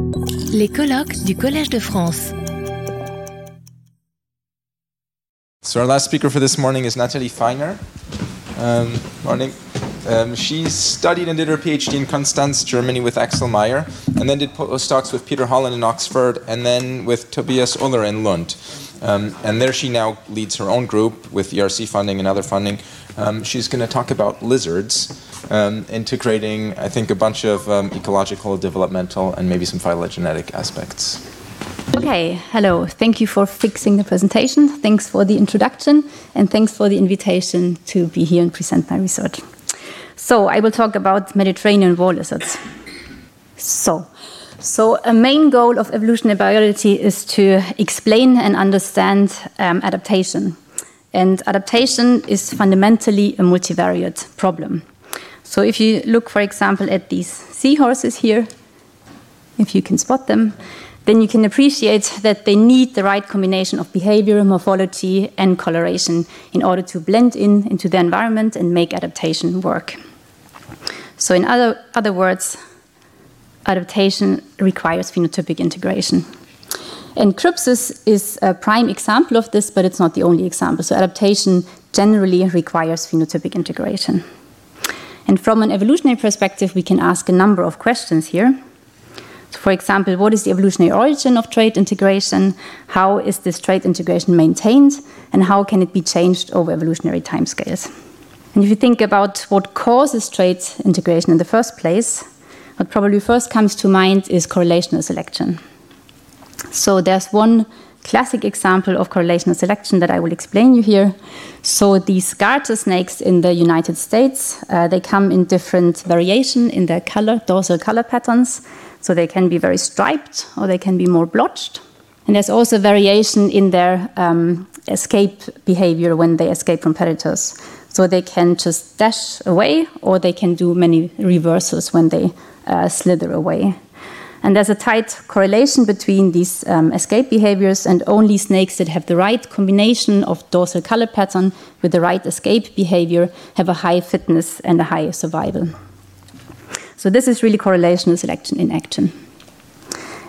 Les colloques du Collège de France. So our last speaker for this morning is Nathalie Feiner. Um, morning. Um, she studied and did her PhD in Konstanz, Germany, with Axel Meyer, and then did postdocs with Peter Holland in Oxford, and then with Tobias Uller in Lund. Um, and there she now leads her own group with ERC funding and other funding. Um, she's going to talk about lizards, um, integrating, I think, a bunch of um, ecological, developmental, and maybe some phylogenetic aspects. Okay, hello. Thank you for fixing the presentation. Thanks for the introduction, and thanks for the invitation to be here and present my research. So, I will talk about Mediterranean wall lizards. So, so a main goal of evolutionary biology is to explain and understand um, adaptation. And adaptation is fundamentally a multivariate problem. So, if you look, for example, at these seahorses here, if you can spot them, then you can appreciate that they need the right combination of behavior, morphology, and coloration in order to blend in into the environment and make adaptation work. So, in other, other words, adaptation requires phenotypic integration. And Crypsis is a prime example of this, but it's not the only example. So, adaptation generally requires phenotypic integration. And from an evolutionary perspective, we can ask a number of questions here. So for example, what is the evolutionary origin of trait integration? How is this trait integration maintained? And how can it be changed over evolutionary timescales? And if you think about what causes trait integration in the first place, what probably first comes to mind is correlational selection. So there's one classic example of correlational selection that I will explain you here. So these garter snakes in the United States, uh, they come in different variation in their color, dorsal color patterns. So they can be very striped or they can be more blotched. And there's also variation in their um, escape behavior when they escape from predators. So they can just dash away or they can do many reversals when they uh, slither away. And there's a tight correlation between these um, escape behaviors, and only snakes that have the right combination of dorsal color pattern with the right escape behavior have a high fitness and a high survival. So this is really correlational selection in action.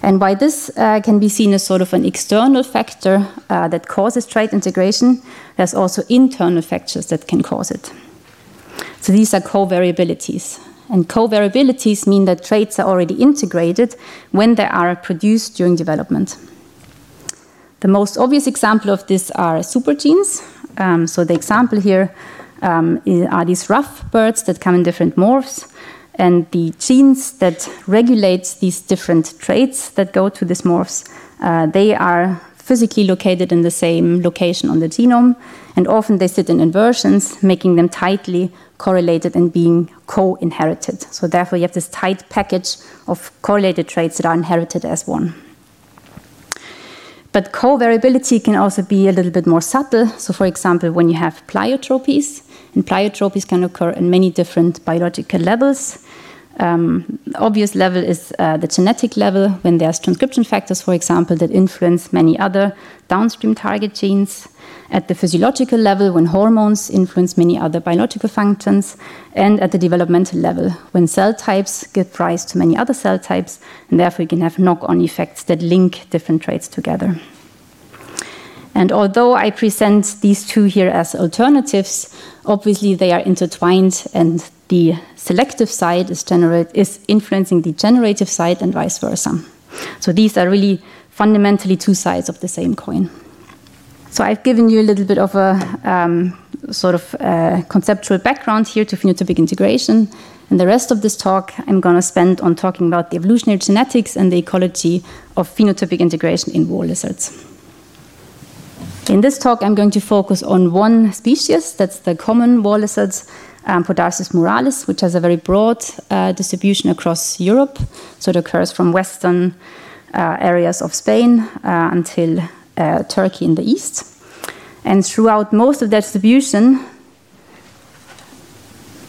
And why this uh, can be seen as sort of an external factor uh, that causes trait integration, there's also internal factors that can cause it. So these are covariabilities. And covariabilities mean that traits are already integrated when they are produced during development. The most obvious example of this are supergenes. Um, so the example here um, are these ruff birds that come in different morphs. And the genes that regulate these different traits that go to these morphs, uh, they are physically located in the same location on the genome, and often they sit in inversions, making them tightly correlated and being co inherited. So, therefore, you have this tight package of correlated traits that are inherited as one. But co-variability can also be a little bit more subtle. So, for example, when you have pleiotropies, and pleiotropies can occur in many different biological levels. Um, obvious level is uh, the genetic level, when there's transcription factors, for example, that influence many other downstream target genes. At the physiological level, when hormones influence many other biological functions. And at the developmental level, when cell types give rise to many other cell types, and therefore you can have knock on effects that link different traits together. And although I present these two here as alternatives, obviously they are intertwined and the selective side is, is influencing the generative side and vice versa. So these are really fundamentally two sides of the same coin. So I've given you a little bit of a um, sort of uh, conceptual background here to phenotypic integration. And the rest of this talk I'm going to spend on talking about the evolutionary genetics and the ecology of phenotypic integration in wall lizards. In this talk, I'm going to focus on one species, that's the common wall lizards, um, Podarcis muralis, which has a very broad uh, distribution across Europe. So it occurs from western uh, areas of Spain uh, until uh, Turkey in the east. And throughout most of that distribution,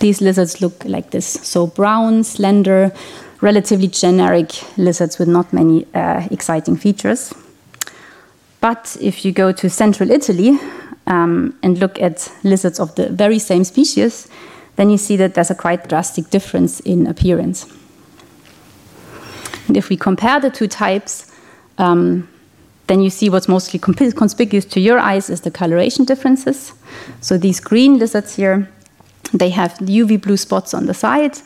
these lizards look like this. So brown, slender, relatively generic lizards with not many uh, exciting features. But if you go to central Italy um, and look at lizards of the very same species, then you see that there's a quite drastic difference in appearance. And if we compare the two types, um, then you see what's mostly conspicuous to your eyes is the coloration differences. So these green lizards here, they have UV blue spots on the side.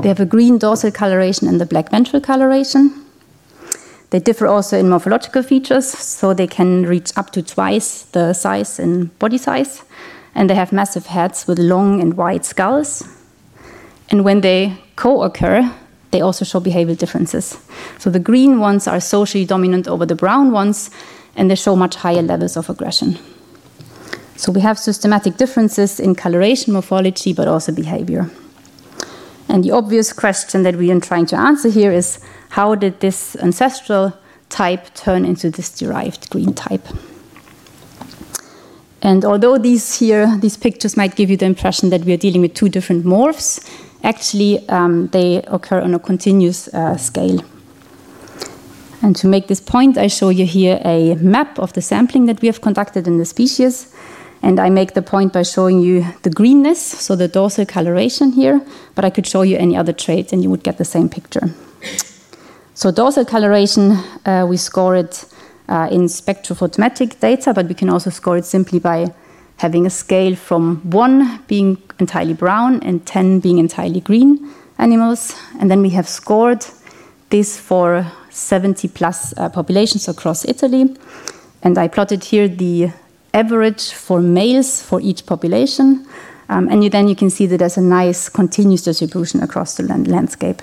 They have a green dorsal coloration and the black ventral coloration. They differ also in morphological features, so they can reach up to twice the size in body size. And they have massive heads with long and wide skulls. And when they co occur, they also show behavioral differences. So the green ones are socially dominant over the brown ones, and they show much higher levels of aggression. So we have systematic differences in coloration, morphology, but also behavior. And the obvious question that we are trying to answer here is how did this ancestral type turn into this derived green type? And although these here, these pictures might give you the impression that we are dealing with two different morphs, actually um, they occur on a continuous uh, scale. And to make this point, I show you here a map of the sampling that we have conducted in the species. And I make the point by showing you the greenness, so the dorsal coloration here, but I could show you any other traits and you would get the same picture. So dorsal coloration, uh, we score it uh, in spectrophotometric data, but we can also score it simply by having a scale from 1 being entirely brown and 10 being entirely green animals. And then we have scored this for 70 plus uh, populations across Italy. And I plotted here the average for males for each population. Um, and you, then you can see that there's a nice continuous distribution across the land landscape.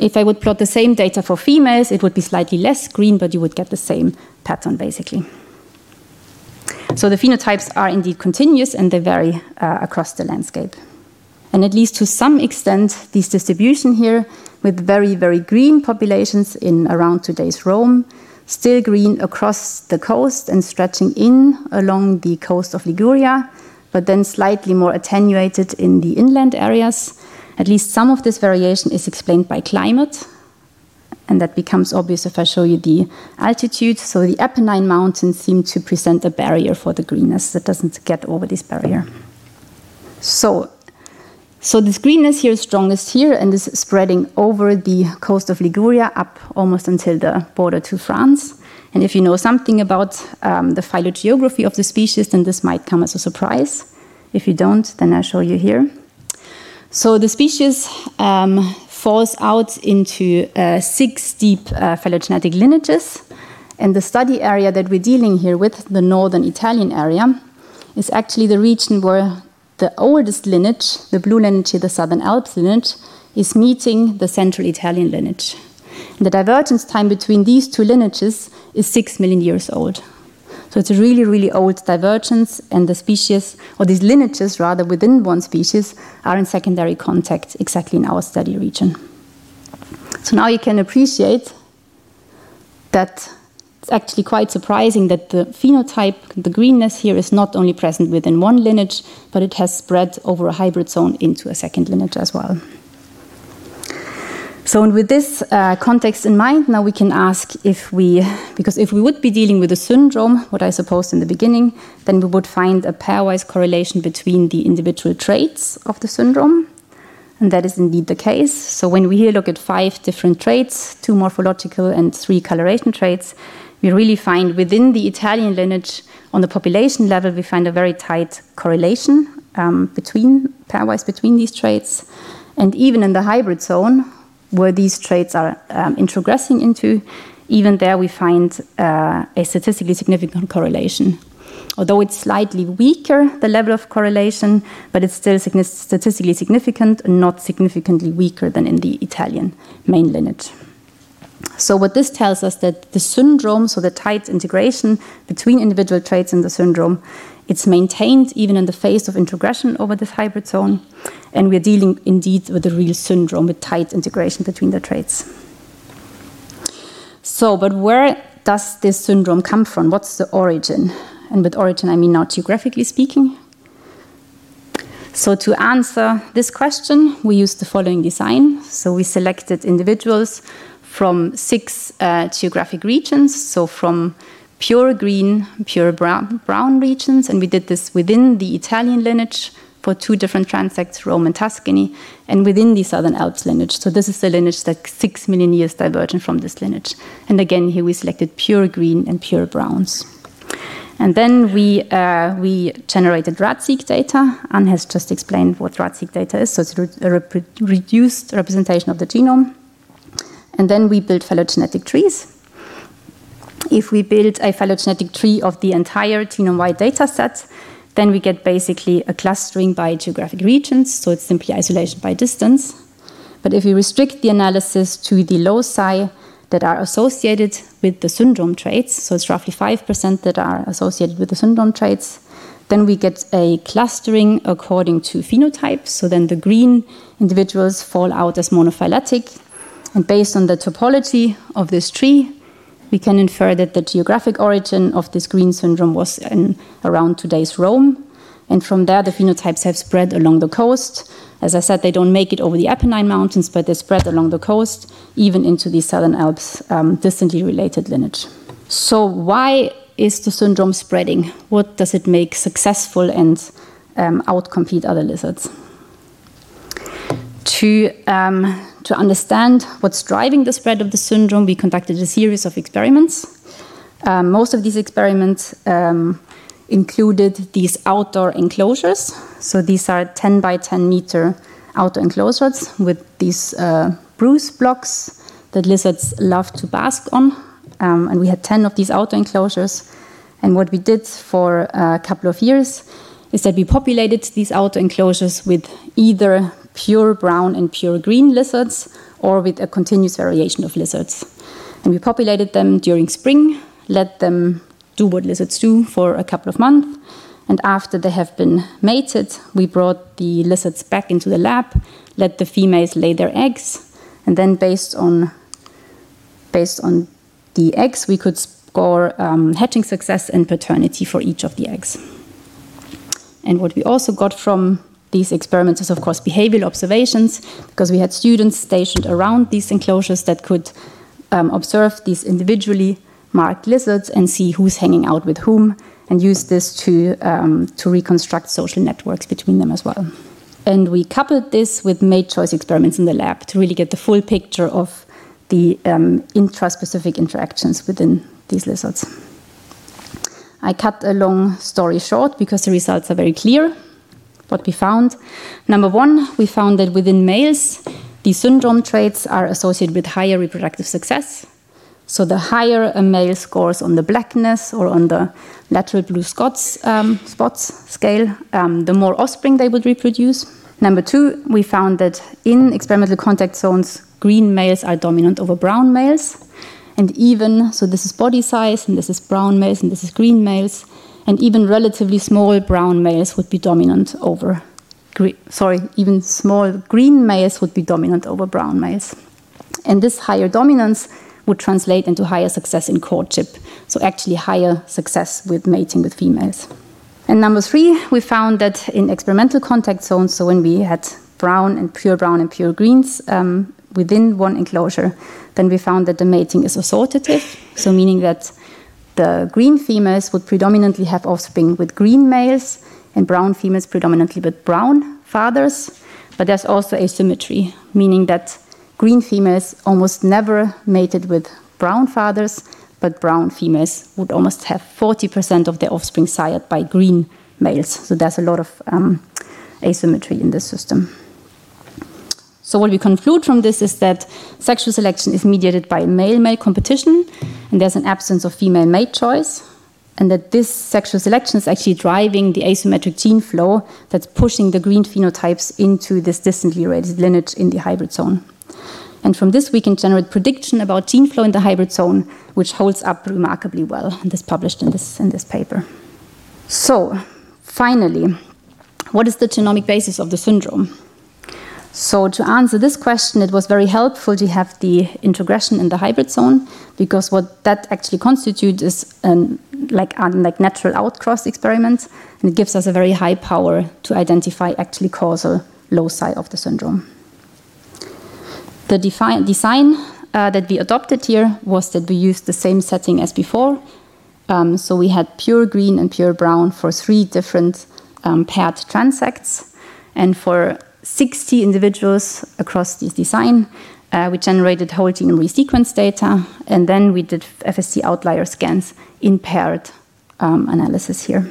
If I would plot the same data for females, it would be slightly less green, but you would get the same pattern basically. So the phenotypes are indeed continuous and they vary uh, across the landscape. And at least to some extent, this distribution here with very, very green populations in around today's Rome, still green across the coast and stretching in along the coast of Liguria, but then slightly more attenuated in the inland areas at least some of this variation is explained by climate, and that becomes obvious if I show you the altitude. So the Apennine Mountains seem to present a barrier for the greenness that doesn't get over this barrier. So, so this greenness here is strongest here and is spreading over the coast of Liguria up almost until the border to France. And if you know something about um, the phylogeography of the species, then this might come as a surprise. If you don't, then I show you here. So the species um, falls out into uh, six deep uh, phylogenetic lineages. And the study area that we're dealing here with, the northern Italian area, is actually the region where the oldest lineage, the blue lineage, the southern Alps lineage, is meeting the central Italian lineage. And the divergence time between these two lineages is six million years old. So it's a really, really old divergence, and the species, or these lineages rather, within one species are in secondary contact exactly in our study region. So now you can appreciate that it's actually quite surprising that the phenotype, the greenness here, is not only present within one lineage, but it has spread over a hybrid zone into a second lineage as well. So, with this uh, context in mind, now we can ask if we, because if we would be dealing with a syndrome, what I supposed in the beginning, then we would find a pairwise correlation between the individual traits of the syndrome. And that is indeed the case. So, when we here look at five different traits, two morphological and three coloration traits, we really find within the Italian lineage, on the population level, we find a very tight correlation um, between pairwise between these traits. And even in the hybrid zone, where these traits are um, introgressing into, even there we find uh, a statistically significant correlation. Although it's slightly weaker, the level of correlation, but it's still statistically significant and not significantly weaker than in the Italian main lineage. So what this tells us that the syndrome, so the tight integration between individual traits in the syndrome, it's maintained even in the face of introgression over this hybrid zone. And we're dealing indeed with a real syndrome with tight integration between the traits. So, but where does this syndrome come from? What's the origin? And with origin, I mean now geographically speaking. So, to answer this question, we used the following design. So, we selected individuals from six uh, geographic regions, so from pure green, pure brown, brown regions, and we did this within the Italian lineage for two different transects, Rome and Tuscany, and within the Southern Alps lineage. So this is the lineage that's six million years divergent from this lineage. And again, here we selected pure green and pure browns. And then we, uh, we generated RADseq data. Anne has just explained what RADseq data is. So it's a rep reduced representation of the genome. And then we built phylogenetic trees. If we build a phylogenetic tree of the entire genome-wide data set, then we get basically a clustering by geographic regions, so it's simply isolation by distance. But if we restrict the analysis to the loci that are associated with the syndrome traits, so it's roughly 5% that are associated with the syndrome traits, then we get a clustering according to phenotype. So then the green individuals fall out as monophyletic. And based on the topology of this tree, we can infer that the geographic origin of this green syndrome was in around today's Rome. And from there, the phenotypes have spread along the coast. As I said, they don't make it over the Apennine Mountains, but they spread along the coast, even into the Southern Alps, um, distantly related lineage. So, why is the syndrome spreading? What does it make successful and um, outcompete other lizards? To um, to understand what's driving the spread of the syndrome, we conducted a series of experiments. Um, most of these experiments um, included these outdoor enclosures. So these are 10 by 10 meter outdoor enclosures with these uh, bruise blocks that lizards love to bask on. Um, and we had 10 of these outdoor enclosures. And what we did for a couple of years is that we populated these outdoor enclosures with either pure brown and pure green lizards or with a continuous variation of lizards. And we populated them during spring, let them do what lizards do for a couple of months. And after they have been mated, we brought the lizards back into the lab, let the females lay their eggs, and then based on based on the eggs, we could score um, hatching success and paternity for each of the eggs. And what we also got from these experiments is, of course, behavioral observations, because we had students stationed around these enclosures that could um, observe these individually marked lizards and see who's hanging out with whom, and use this to, um, to reconstruct social networks between them as well. And we coupled this with mate choice experiments in the lab to really get the full picture of the um, intraspecific interactions within these lizards. I cut a long story short because the results are very clear what we found. Number one, we found that within males, the syndrome traits are associated with higher reproductive success. So the higher a male scores on the blackness or on the lateral blue spots, um, spots scale, um, the more offspring they would reproduce. Number two, we found that in experimental contact zones, green males are dominant over brown males. And even, so this is body size, and this is brown males, and this is green males and even relatively small brown males would be dominant over, sorry, even small green males would be dominant over brown males. And this higher dominance would translate into higher success in courtship, so actually higher success with mating with females. And number three, we found that in experimental contact zones, so when we had brown and pure brown and pure greens um, within one enclosure, then we found that the mating is assortative, so meaning that the green females would predominantly have offspring with green males and brown females predominantly with brown fathers. But there's also asymmetry, meaning that green females almost never mated with brown fathers, but brown females would almost have 40% of their offspring sired by green males. So there's a lot of um, asymmetry in this system. So, what we conclude from this is that sexual selection is mediated by male male competition, and there's an absence of female mate choice, and that this sexual selection is actually driving the asymmetric gene flow that's pushing the green phenotypes into this distantly related lineage in the hybrid zone. And from this, we can generate prediction about gene flow in the hybrid zone, which holds up remarkably well, and is published in this, in this paper. So, finally, what is the genomic basis of the syndrome? So to answer this question, it was very helpful to have the introgression in the hybrid zone because what that actually constitutes is an, like like natural outcross experiment, and it gives us a very high power to identify actually causal loci of the syndrome. The design uh, that we adopted here was that we used the same setting as before. Um, so we had pure green and pure brown for three different um, paired transects And for 60 individuals across this design, uh, we generated whole genome resequence data, and then we did FST outlier scans in paired um, analysis here.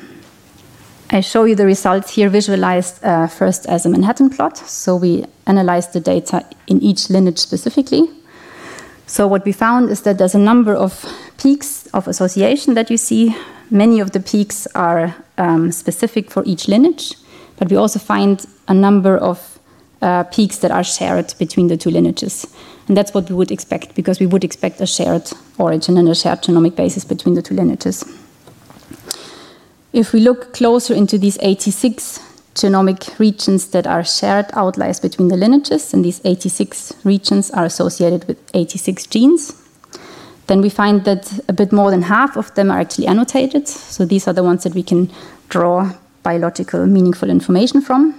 I show you the results here visualized uh, first as a Manhattan plot. So we analyzed the data in each lineage specifically. So what we found is that there's a number of peaks of association that you see. Many of the peaks are um, specific for each lineage, but we also find a number of uh, peaks that are shared between the two lineages. And that's what we would expect, because we would expect a shared origin and a shared genomic basis between the two lineages. If we look closer into these 86 genomic regions that are shared outliers between the lineages, and these 86 regions are associated with 86 genes, then we find that a bit more than half of them are actually annotated. So these are the ones that we can draw biological meaningful information from.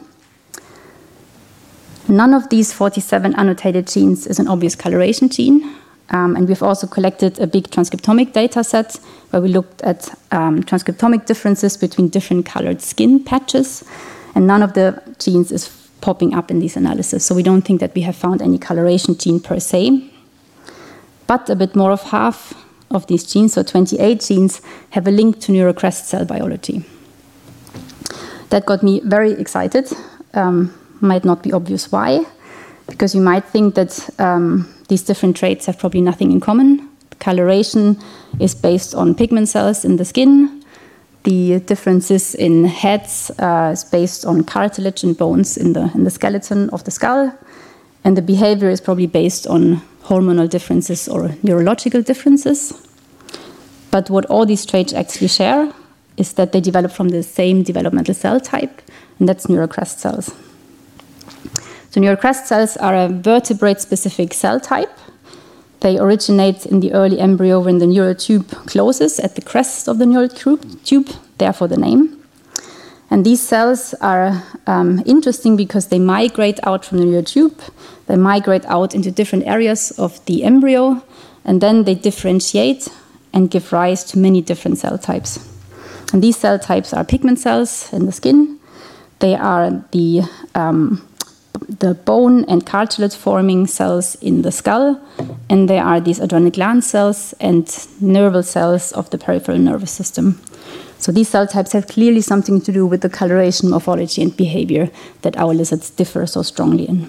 None of these 47 annotated genes is an obvious coloration gene. Um, and we've also collected a big transcriptomic data set where we looked at um, transcriptomic differences between different colored skin patches. And none of the genes is popping up in these analyses. So we don't think that we have found any coloration gene per se. But a bit more of half of these genes, so 28 genes, have a link to neural crest cell biology. That got me very excited. Um, might not be obvious why, because you might think that um, these different traits have probably nothing in common. Coloration is based on pigment cells in the skin. The differences in heads uh, is based on cartilage and bones in the, in the skeleton of the skull. And the behavior is probably based on hormonal differences or neurological differences. But what all these traits actually share is that they develop from the same developmental cell type, and that's neural crest cells. So neural crest cells are a vertebrate-specific cell type. They originate in the early embryo when the neural tube closes at the crest of the neural tube, therefore the name. And these cells are um, interesting because they migrate out from the neural tube, they migrate out into different areas of the embryo, and then they differentiate and give rise to many different cell types. And these cell types are pigment cells in the skin, they are the um, the bone and cartilage forming cells in the skull, and there are these adrenal gland cells and nerval cells of the peripheral nervous system. So these cell types have clearly something to do with the coloration, morphology, and behavior that our lizards differ so strongly in.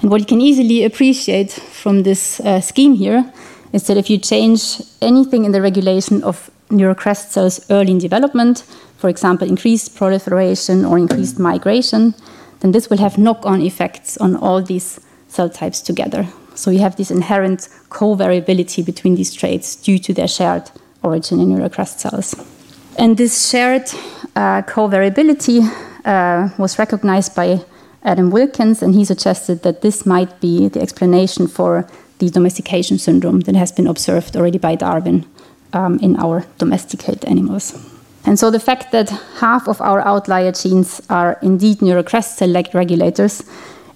And what you can easily appreciate from this uh, scheme here is that if you change anything in the regulation of neural crest cells early in development, for example, increased proliferation or increased migration, then this will have knock on effects on all these cell types together. So you have this inherent co-variability between these traits due to their shared origin in neural crest cells. And this shared uh, co-variability uh, was recognized by Adam Wilkins, and he suggested that this might be the explanation for the domestication syndrome that has been observed already by Darwin um, in our domesticated animals. And so the fact that half of our outlier genes are indeed neural crest cell regulators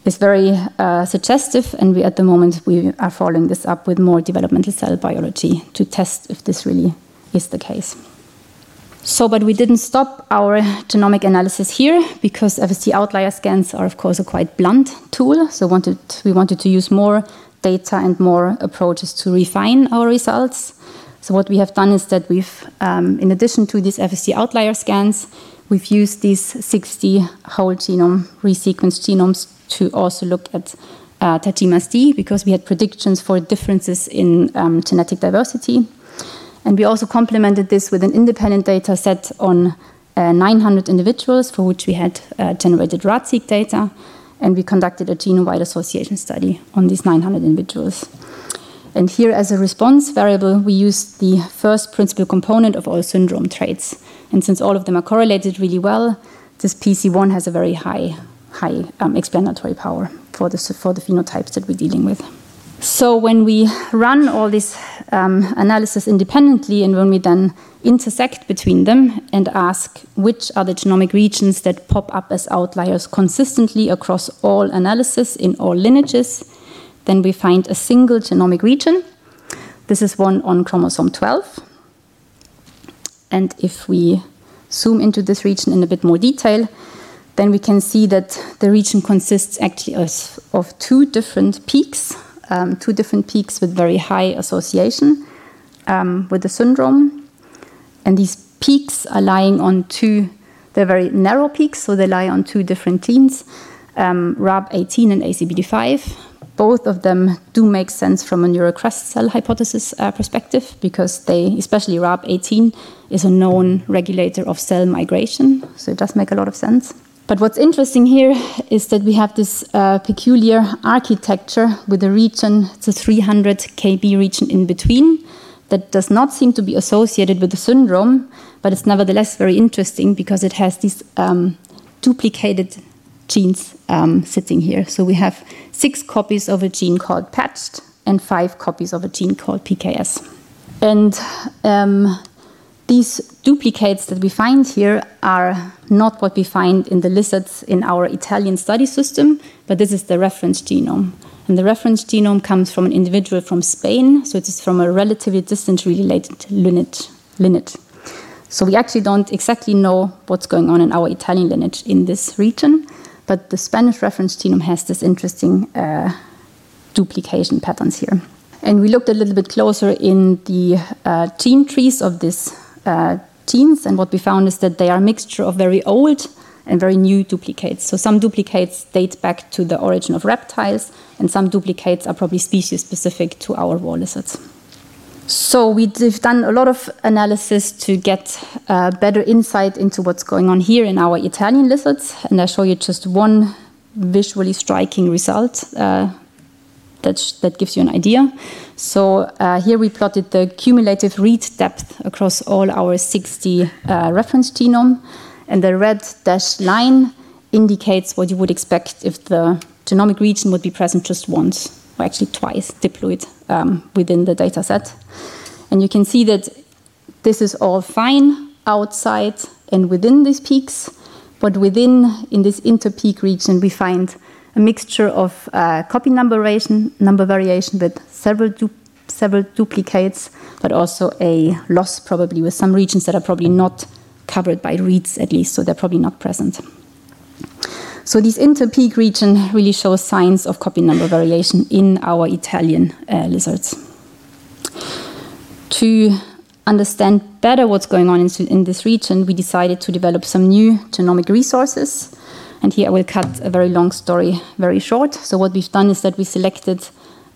is very uh, suggestive, and we at the moment we are following this up with more developmental cell biology to test if this really is the case. So, but we didn't stop our genomic analysis here because FST outlier scans are, of course, a quite blunt tool. So, wanted, we wanted to use more data and more approaches to refine our results. So what we have done is that we've, um, in addition to these FST outlier scans, we've used these 60 whole genome resequenced genomes to also look at uh, D because we had predictions for differences in um, genetic diversity. And we also complemented this with an independent data set on uh, 900 individuals for which we had uh, generated RAD-seq data. And we conducted a genome-wide association study on these 900 individuals. And here, as a response variable, we use the first principal component of all syndrome traits. And since all of them are correlated really well, this PC1 has a very high, high um, explanatory power for the, for the phenotypes that we're dealing with. So when we run all this um, analysis independently and when we then intersect between them and ask which are the genomic regions that pop up as outliers consistently across all analysis in all lineages, then we find a single genomic region. This is one on chromosome 12. And if we zoom into this region in a bit more detail, then we can see that the region consists actually of, of two different peaks, um, two different peaks with very high association um, with the syndrome. And these peaks are lying on two, they're very narrow peaks, so they lie on two different genes, um, RAB18 and ACBD5. Both of them do make sense from a neural crest cell hypothesis uh, perspective because they, especially RAB18, is a known regulator of cell migration, so it does make a lot of sense. But what's interesting here is that we have this uh, peculiar architecture with a region, it's a 300 kb region in between, that does not seem to be associated with the syndrome, but it's nevertheless very interesting because it has these um, duplicated genes um, sitting here. So we have six copies of a gene called patched and five copies of a gene called PKS. And um, these duplicates that we find here are not what we find in the lizards in our Italian study system, but this is the reference genome. And the reference genome comes from an individual from Spain, so it is from a relatively distant related lineage. lineage. So we actually don't exactly know what's going on in our Italian lineage in this region, but the Spanish reference genome has this interesting uh, duplication patterns here. And we looked a little bit closer in the uh, gene trees of these uh, genes, and what we found is that they are a mixture of very old and very new duplicates. So some duplicates date back to the origin of reptiles, and some duplicates are probably species specific to our wall lizards. So we've done a lot of analysis to get uh, better insight into what's going on here in our Italian lizards, and I show you just one visually striking result uh, that, that gives you an idea. So uh, here we plotted the cumulative read depth across all our 60 uh, reference genome. And the red dashed line indicates what you would expect if the genomic region would be present just once, or actually twice diploid um, within the data set. And you can see that this is all fine outside and within these peaks, but within, in this interpeak region, we find a mixture of uh, copy number variation, number variation with several, du several duplicates, but also a loss probably with some regions that are probably not covered by reads at least, so they're probably not present. So this interpeak region really shows signs of copy number variation in our Italian uh, lizards. To understand better what's going on in, in, this region, we decided to develop some new genomic resources. And here I will cut a very long story very short. So what we've done is that we selected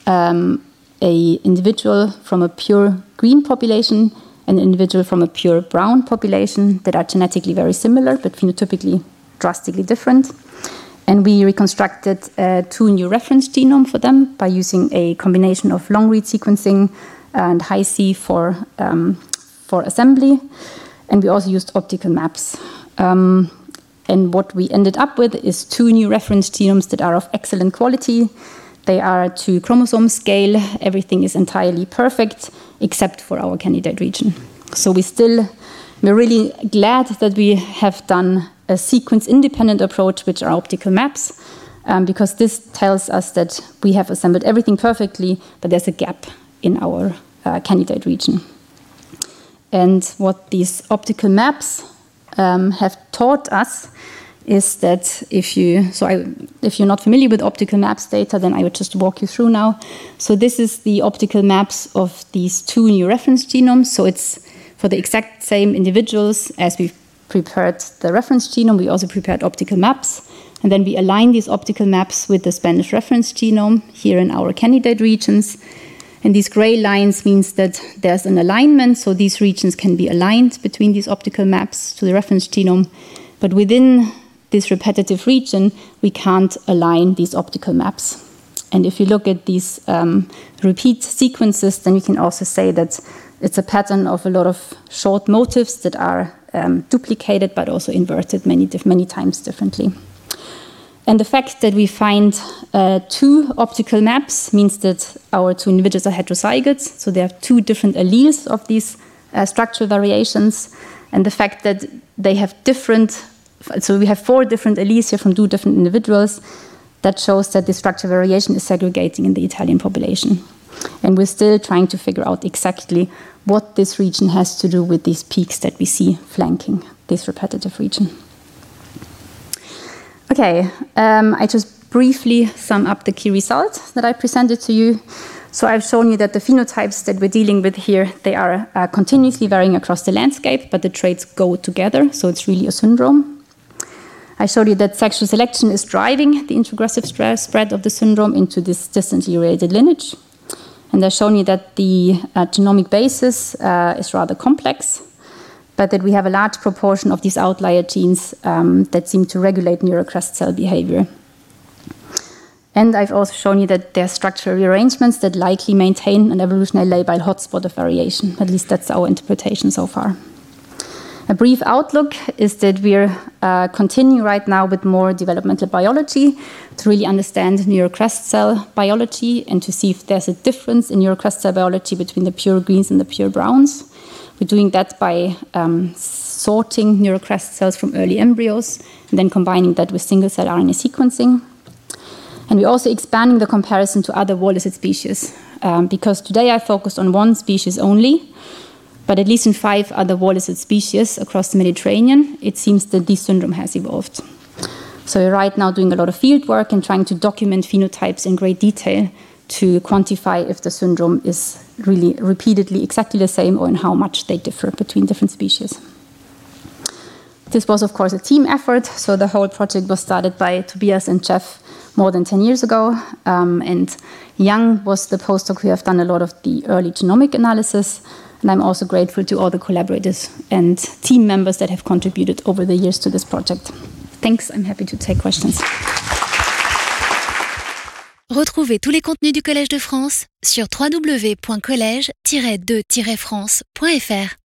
um, a individual from a pure green population an individual from a pure brown population that are genetically very similar but phenotypically drastically different. And we reconstructed uh, two new reference genome for them by using a combination of long read sequencing and Hi-C for, um, for assembly. And we also used optical maps. Um, and what we ended up with is two new reference genomes that are of excellent quality. They are to chromosome scale. Everything is entirely perfect except for our candidate region. So we still, we're really glad that we have done a sequence independent approach, which are optical maps, um, because this tells us that we have assembled everything perfectly, but there's a gap in our uh, candidate region. And what these optical maps um, have taught us is that if you so I, if you're not familiar with optical maps data, then I would just walk you through now. So this is the optical maps of these two new reference genomes. So it's for the exact same individuals as we prepared the reference genome. We also prepared optical maps, and then we align these optical maps with the Spanish reference genome here in our candidate regions. And these gray lines means that there's an alignment, so these regions can be aligned between these optical maps to the reference genome. But within this repetitive region, we can't align these optical maps. And if you look at these um, repeat sequences, then you can also say that it's a pattern of a lot of short motifs that are um, duplicated but also inverted many, many times differently. And the fact that we find uh, two optical maps means that our two individuals are heterozygotes, so they have two different alleles of these uh, structural variations. And the fact that they have different so we have four different alleles here from two different individuals. That shows that the structural variation is segregating in the Italian population. And we're still trying to figure out exactly what this region has to do with these peaks that we see flanking this repetitive region. Okay, um, I just briefly sum up the key results that I presented to you. So I've shown you that the phenotypes that we're dealing with here, they are uh, continuously varying across the landscape, but the traits go together, so it's really a syndrome. I showed you that sexual selection is driving the introgressive spread of the syndrome into this distantly related lineage. And I've shown you that the uh, genomic basis uh, is rather complex, but that we have a large proportion of these outlier genes um, that seem to regulate neural crest cell behavior. And I've also shown you that there are structural rearrangements that likely maintain an evolutionary labile hotspot of variation. At least that's our interpretation so far. A brief outlook is that we're uh, continuing right now with more developmental biology to really understand neural crest cell biology and to see if there's a difference in neural crest cell biology between the pure greens and the pure browns. We're doing that by um, sorting neural crest cells from early embryos and then combining that with single cell RNA sequencing. And we're also expanding the comparison to other wall lizard species, um, because today I focused on one species only, but at least in five other wall lizard species across the Mediterranean, it seems that this syndrome has evolved. So we're right now doing a lot of field work and trying to document phenotypes in great detail to quantify if the syndrome is really repeatedly exactly the same or in how much they differ between different species. This was, of course, a team effort. So the whole project was started by Tobias and Jeff more than 10 years ago. Um, and Young was the postdoc who have done a lot of the early genomic analysis. And I'm also grateful to all the collaborators and team members that have contributed over the years to this project. Thanks. I'm happy to take questions. Retrouvez tous les contenus du Collège de France sur www.college-de-france.fr.